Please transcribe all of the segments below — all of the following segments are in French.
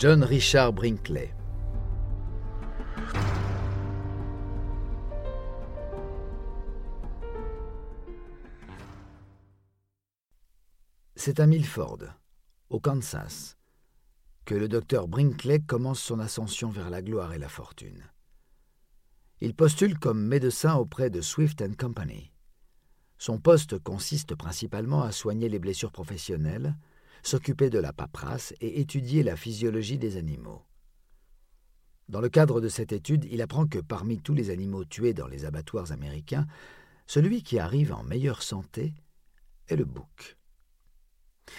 John Richard Brinkley C'est à Milford, au Kansas, que le docteur Brinkley commence son ascension vers la gloire et la fortune. Il postule comme médecin auprès de Swift Company. Son poste consiste principalement à soigner les blessures professionnelles, s'occuper de la paperasse et étudier la physiologie des animaux. Dans le cadre de cette étude, il apprend que parmi tous les animaux tués dans les abattoirs américains, celui qui arrive en meilleure santé est le bouc.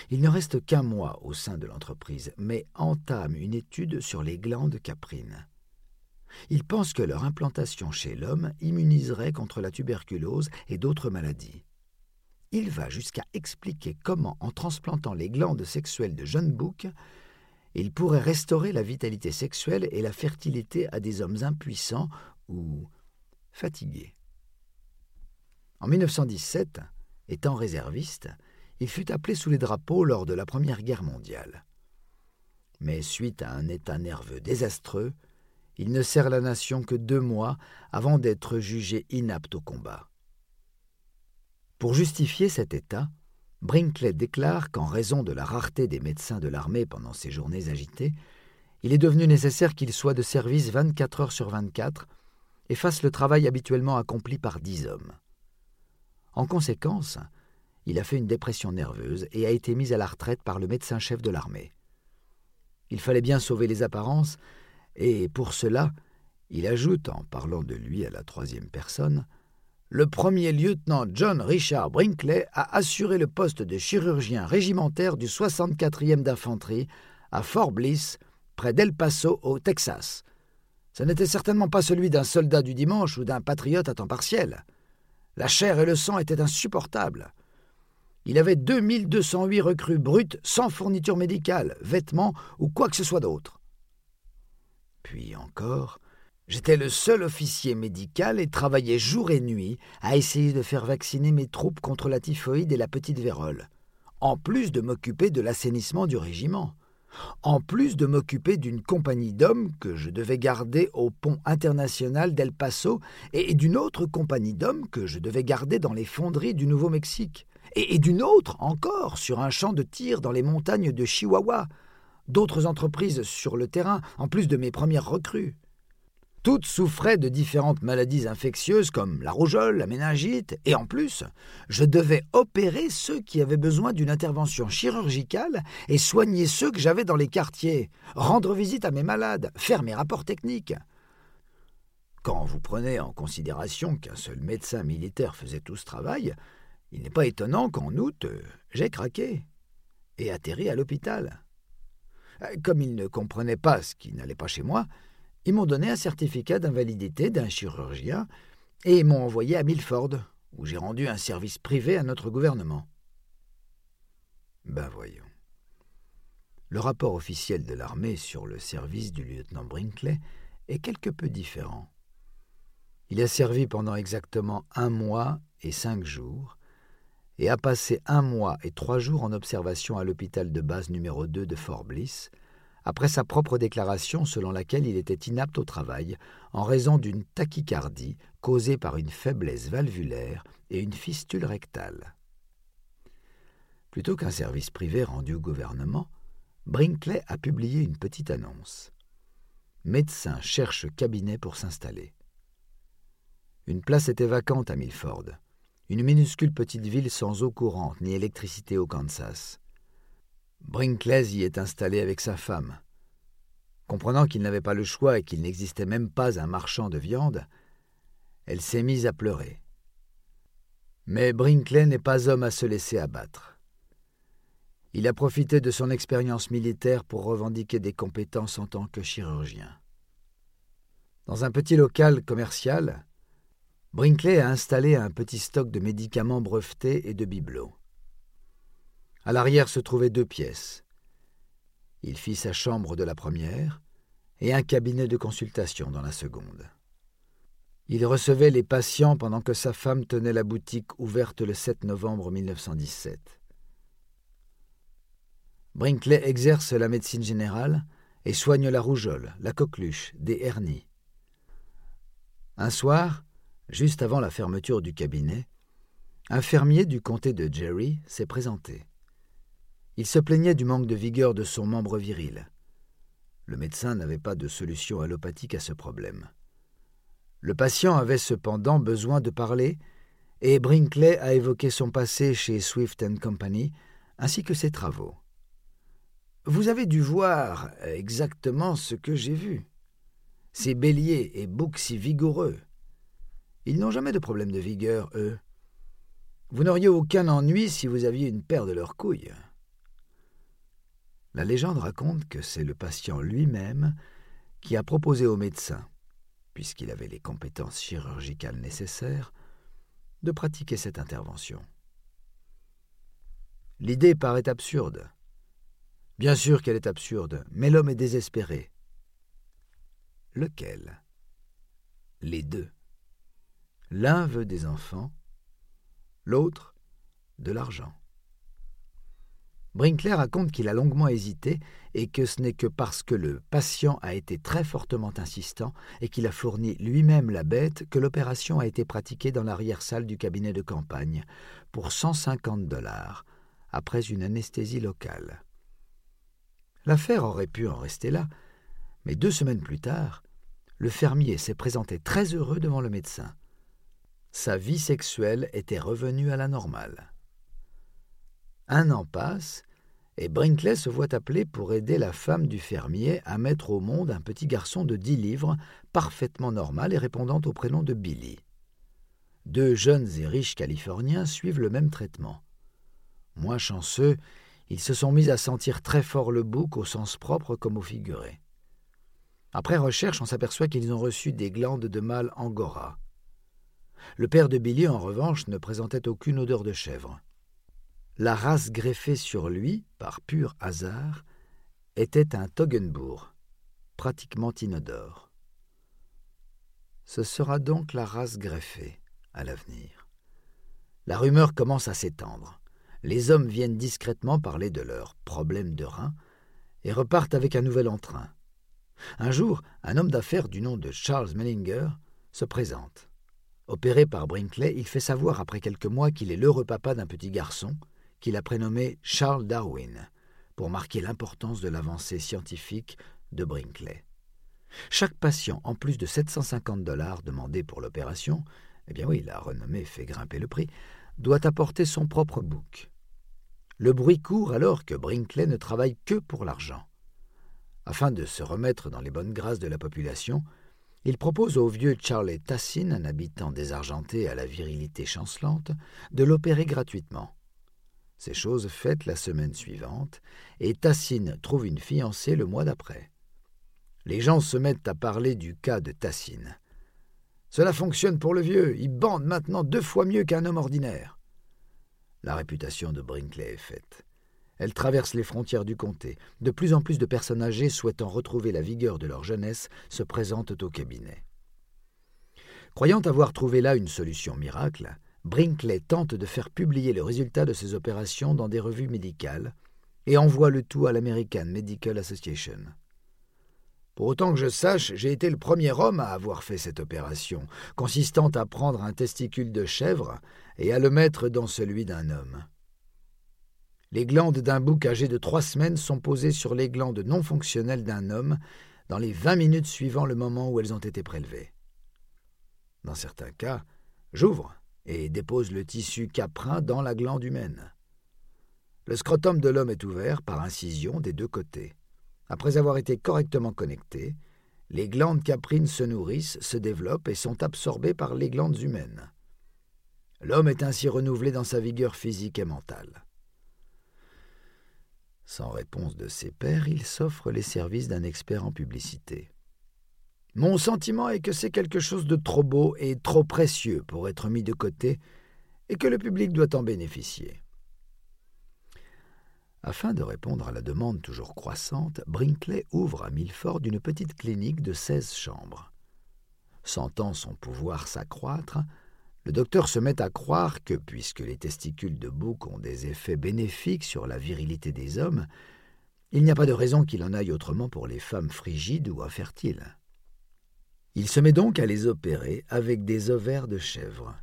Il ne reste qu'un mois au sein de l'entreprise, mais entame une étude sur les glandes caprines. Il pense que leur implantation chez l'homme immuniserait contre la tuberculose et d'autres maladies. Il va jusqu'à expliquer comment, en transplantant les glandes sexuelles de jeunes boucs, il pourrait restaurer la vitalité sexuelle et la fertilité à des hommes impuissants ou fatigués. En 1917, étant réserviste, il fut appelé sous les drapeaux lors de la Première Guerre mondiale. Mais suite à un état nerveux désastreux, il ne sert la nation que deux mois avant d'être jugé inapte au combat. Pour justifier cet état, Brinkley déclare qu'en raison de la rareté des médecins de l'armée pendant ces journées agitées, il est devenu nécessaire qu'il soit de service 24 heures sur 24 et fasse le travail habituellement accompli par dix hommes. En conséquence, il a fait une dépression nerveuse et a été mis à la retraite par le médecin-chef de l'armée. Il fallait bien sauver les apparences, et pour cela, il ajoute, en parlant de lui à la troisième personne, le premier lieutenant John Richard Brinkley a assuré le poste de chirurgien régimentaire du 64e d'infanterie à Fort Bliss, près d'El Paso, au Texas. Ce n'était certainement pas celui d'un soldat du dimanche ou d'un patriote à temps partiel. La chair et le sang étaient insupportables. Il avait 2208 recrues brutes sans fourniture médicale, vêtements ou quoi que ce soit d'autre. Puis encore, j'étais le seul officier médical et travaillais jour et nuit à essayer de faire vacciner mes troupes contre la typhoïde et la petite vérole, en plus de m'occuper de l'assainissement du régiment, en plus de m'occuper d'une compagnie d'hommes que je devais garder au pont international d'El Paso et d'une autre compagnie d'hommes que je devais garder dans les fonderies du Nouveau-Mexique. Et, d'une autre encore sur un champ de tir dans les montagnes de Chihuahua, d'autres entreprises sur le terrain, en plus de mes premières recrues. Toutes souffraient de différentes maladies infectieuses comme la rougeole, la méningite, et en plus, je devais opérer ceux qui avaient besoin d'une intervention chirurgicale et soigner ceux que j'avais dans les quartiers, rendre visite à mes malades, faire mes rapports techniques. Quand vous prenez en considération qu'un seul médecin militaire faisait tout ce travail, il n'est pas étonnant qu'en août, j'ai craqué et atterri à l'hôpital. Comme ils ne comprenaient pas ce qui n'allait pas chez moi, ils m'ont donné un certificat d'invalidité d'un chirurgien et m'ont envoyé à Milford, où j'ai rendu un service privé à notre gouvernement. Ben voyons. Le rapport officiel de l'armée sur le service du lieutenant Brinkley est quelque peu différent. Il a servi pendant exactement un mois et cinq jours, et a passé un mois et trois jours en observation à l'hôpital de base numéro 2 de Fort Bliss, après sa propre déclaration selon laquelle il était inapte au travail en raison d'une tachycardie causée par une faiblesse valvulaire et une fistule rectale. Plutôt qu'un service privé rendu au gouvernement, Brinkley a publié une petite annonce. Médecin cherche cabinet pour s'installer. Une place était vacante à Milford une minuscule petite ville sans eau courante ni électricité au Kansas. Brinkley y est installé avec sa femme. Comprenant qu'il n'avait pas le choix et qu'il n'existait même pas un marchand de viande, elle s'est mise à pleurer. Mais Brinkley n'est pas homme à se laisser abattre. Il a profité de son expérience militaire pour revendiquer des compétences en tant que chirurgien. Dans un petit local commercial, Brinkley a installé un petit stock de médicaments brevetés et de bibelots. À l'arrière se trouvaient deux pièces. Il fit sa chambre de la première et un cabinet de consultation dans la seconde. Il recevait les patients pendant que sa femme tenait la boutique ouverte le 7 novembre 1917. Brinkley exerce la médecine générale et soigne la rougeole, la coqueluche, des hernies. Un soir, juste avant la fermeture du cabinet, un fermier du comté de Jerry s'est présenté. Il se plaignait du manque de vigueur de son membre viril. Le médecin n'avait pas de solution allopathique à ce problème. Le patient avait cependant besoin de parler, et Brinkley a évoqué son passé chez Swift Company, ainsi que ses travaux. Vous avez dû voir exactement ce que j'ai vu. Ces béliers et boucs si vigoureux. Ils n'ont jamais de problème de vigueur, eux. Vous n'auriez aucun ennui si vous aviez une paire de leurs couilles. La légende raconte que c'est le patient lui-même qui a proposé au médecin, puisqu'il avait les compétences chirurgicales nécessaires, de pratiquer cette intervention. L'idée paraît absurde. Bien sûr qu'elle est absurde, mais l'homme est désespéré. Lequel? Les deux. L'un veut des enfants, l'autre de l'argent. Brinkley raconte qu'il a longuement hésité et que ce n'est que parce que le patient a été très fortement insistant et qu'il a fourni lui-même la bête que l'opération a été pratiquée dans l'arrière-salle du cabinet de campagne pour 150 dollars, après une anesthésie locale. L'affaire aurait pu en rester là, mais deux semaines plus tard, le fermier s'est présenté très heureux devant le médecin. Sa vie sexuelle était revenue à la normale. Un an passe, et Brinkley se voit appelé pour aider la femme du fermier à mettre au monde un petit garçon de dix livres, parfaitement normal et répondant au prénom de Billy. Deux jeunes et riches Californiens suivent le même traitement. Moins chanceux, ils se sont mis à sentir très fort le bouc au sens propre comme au figuré. Après recherche, on s'aperçoit qu'ils ont reçu des glandes de mâle angora. Le père de Billy, en revanche, ne présentait aucune odeur de chèvre. La race greffée sur lui, par pur hasard, était un Toggenbourg, pratiquement inodore. Ce sera donc la race greffée à l'avenir. La rumeur commence à s'étendre. Les hommes viennent discrètement parler de leurs problèmes de rein et repartent avec un nouvel entrain. Un jour, un homme d'affaires du nom de Charles Mellinger se présente. Opéré par Brinkley, il fait savoir après quelques mois qu'il est l'heureux papa d'un petit garçon qu'il a prénommé Charles Darwin, pour marquer l'importance de l'avancée scientifique de Brinkley. Chaque patient, en plus de 750 dollars demandés pour l'opération, eh bien oui, la renommée fait grimper le prix, doit apporter son propre bouc. Le bruit court alors que Brinkley ne travaille que pour l'argent. Afin de se remettre dans les bonnes grâces de la population, il propose au vieux Charlie Tassin, un habitant désargenté à la virilité chancelante, de l'opérer gratuitement. Ces choses faites la semaine suivante, et Tassine trouve une fiancée le mois d'après. Les gens se mettent à parler du cas de Tassine. Cela fonctionne pour le vieux, il bande maintenant deux fois mieux qu'un homme ordinaire. La réputation de Brinkley est faite. Elle traverse les frontières du comté. De plus en plus de personnes âgées souhaitant retrouver la vigueur de leur jeunesse se présentent au cabinet. Croyant avoir trouvé là une solution miracle, Brinkley tente de faire publier le résultat de ses opérations dans des revues médicales et envoie le tout à l'American Medical Association. Pour autant que je sache, j'ai été le premier homme à avoir fait cette opération, consistant à prendre un testicule de chèvre et à le mettre dans celui d'un homme. Les glandes d'un bouc âgé de trois semaines sont posées sur les glandes non fonctionnelles d'un homme dans les vingt minutes suivant le moment où elles ont été prélevées. Dans certains cas, j'ouvre et dépose le tissu caprin dans la glande humaine. Le scrotum de l'homme est ouvert par incision des deux côtés. Après avoir été correctement connecté, les glandes caprines se nourrissent, se développent et sont absorbées par les glandes humaines. L'homme est ainsi renouvelé dans sa vigueur physique et mentale. Sans réponse de ses pairs, il s'offre les services d'un expert en publicité. Mon sentiment est que c'est quelque chose de trop beau et trop précieux pour être mis de côté, et que le public doit en bénéficier. Afin de répondre à la demande toujours croissante, Brinkley ouvre à Milford une petite clinique de seize chambres. Sentant son pouvoir s'accroître, le docteur se met à croire que, puisque les testicules de bouc ont des effets bénéfiques sur la virilité des hommes, Il n'y a pas de raison qu'il en aille autrement pour les femmes frigides ou infertiles. Il se met donc à les opérer avec des ovaires de chèvre.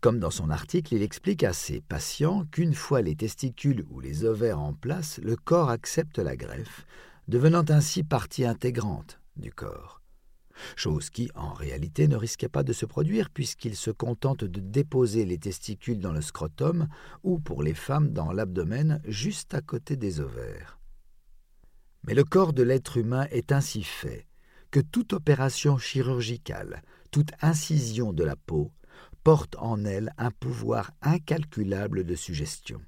Comme dans son article, il explique à ses patients qu'une fois les testicules ou les ovaires en place, le corps accepte la greffe, devenant ainsi partie intégrante du corps. Chose qui, en réalité, ne risquait pas de se produire puisqu'il se contente de déposer les testicules dans le scrotum ou, pour les femmes, dans l'abdomen, juste à côté des ovaires. Mais le corps de l'être humain est ainsi fait toute opération chirurgicale, toute incision de la peau, porte en elle un pouvoir incalculable de suggestion.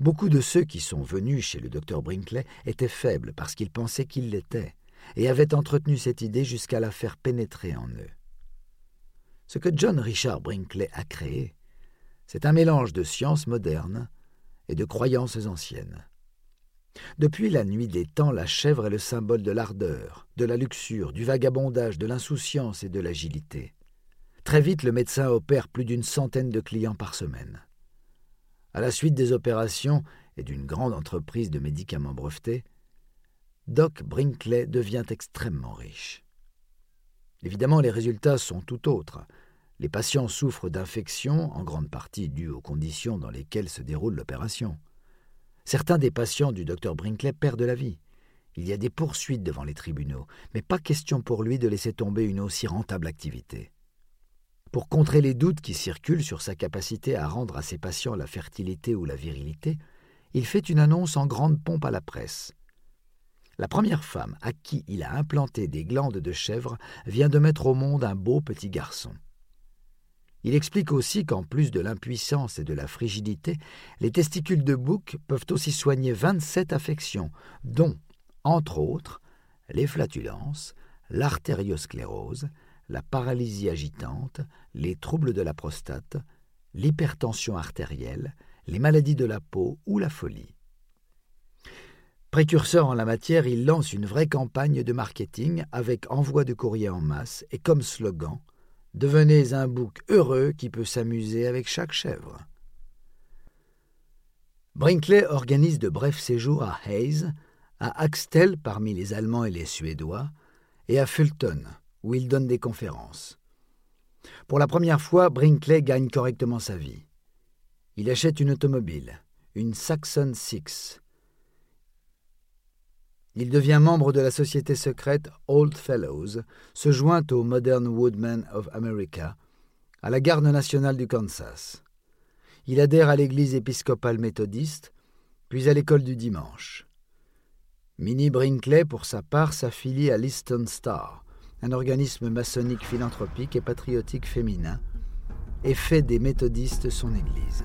Beaucoup de ceux qui sont venus chez le docteur Brinkley étaient faibles parce qu'ils pensaient qu'ils l'étaient, et avaient entretenu cette idée jusqu'à la faire pénétrer en eux. Ce que John Richard Brinkley a créé, c'est un mélange de sciences modernes et de croyances anciennes. Depuis la nuit des temps, la chèvre est le symbole de l'ardeur, de la luxure, du vagabondage, de l'insouciance et de l'agilité. Très vite, le médecin opère plus d'une centaine de clients par semaine. À la suite des opérations et d'une grande entreprise de médicaments brevetés, Doc Brinkley devient extrêmement riche. Évidemment, les résultats sont tout autres. Les patients souffrent d'infections, en grande partie dues aux conditions dans lesquelles se déroule l'opération. Certains des patients du docteur Brinkley perdent la vie. Il y a des poursuites devant les tribunaux, mais pas question pour lui de laisser tomber une aussi rentable activité. Pour contrer les doutes qui circulent sur sa capacité à rendre à ses patients la fertilité ou la virilité, il fait une annonce en grande pompe à la presse. La première femme à qui il a implanté des glandes de chèvre vient de mettre au monde un beau petit garçon. Il explique aussi qu'en plus de l'impuissance et de la frigidité, les testicules de bouc peuvent aussi soigner 27 affections, dont, entre autres, les flatulences, l'artériosclérose, la paralysie agitante, les troubles de la prostate, l'hypertension artérielle, les maladies de la peau ou la folie. Précurseur en la matière, il lance une vraie campagne de marketing avec envoi de courrier en masse et comme slogan Devenez un bouc heureux qui peut s'amuser avec chaque chèvre. Brinkley organise de brefs séjours à Hayes, à Axtel parmi les Allemands et les Suédois, et à Fulton, où il donne des conférences. Pour la première fois, Brinkley gagne correctement sa vie. Il achète une automobile, une Saxon Six. Il devient membre de la société secrète Old Fellows, se joint au Modern Woodmen of America, à la garde nationale du Kansas. Il adhère à l'église épiscopale méthodiste, puis à l'école du dimanche. Minnie Brinkley, pour sa part, s'affilie à l'Easton Star, un organisme maçonnique philanthropique et patriotique féminin, et fait des méthodistes son Église.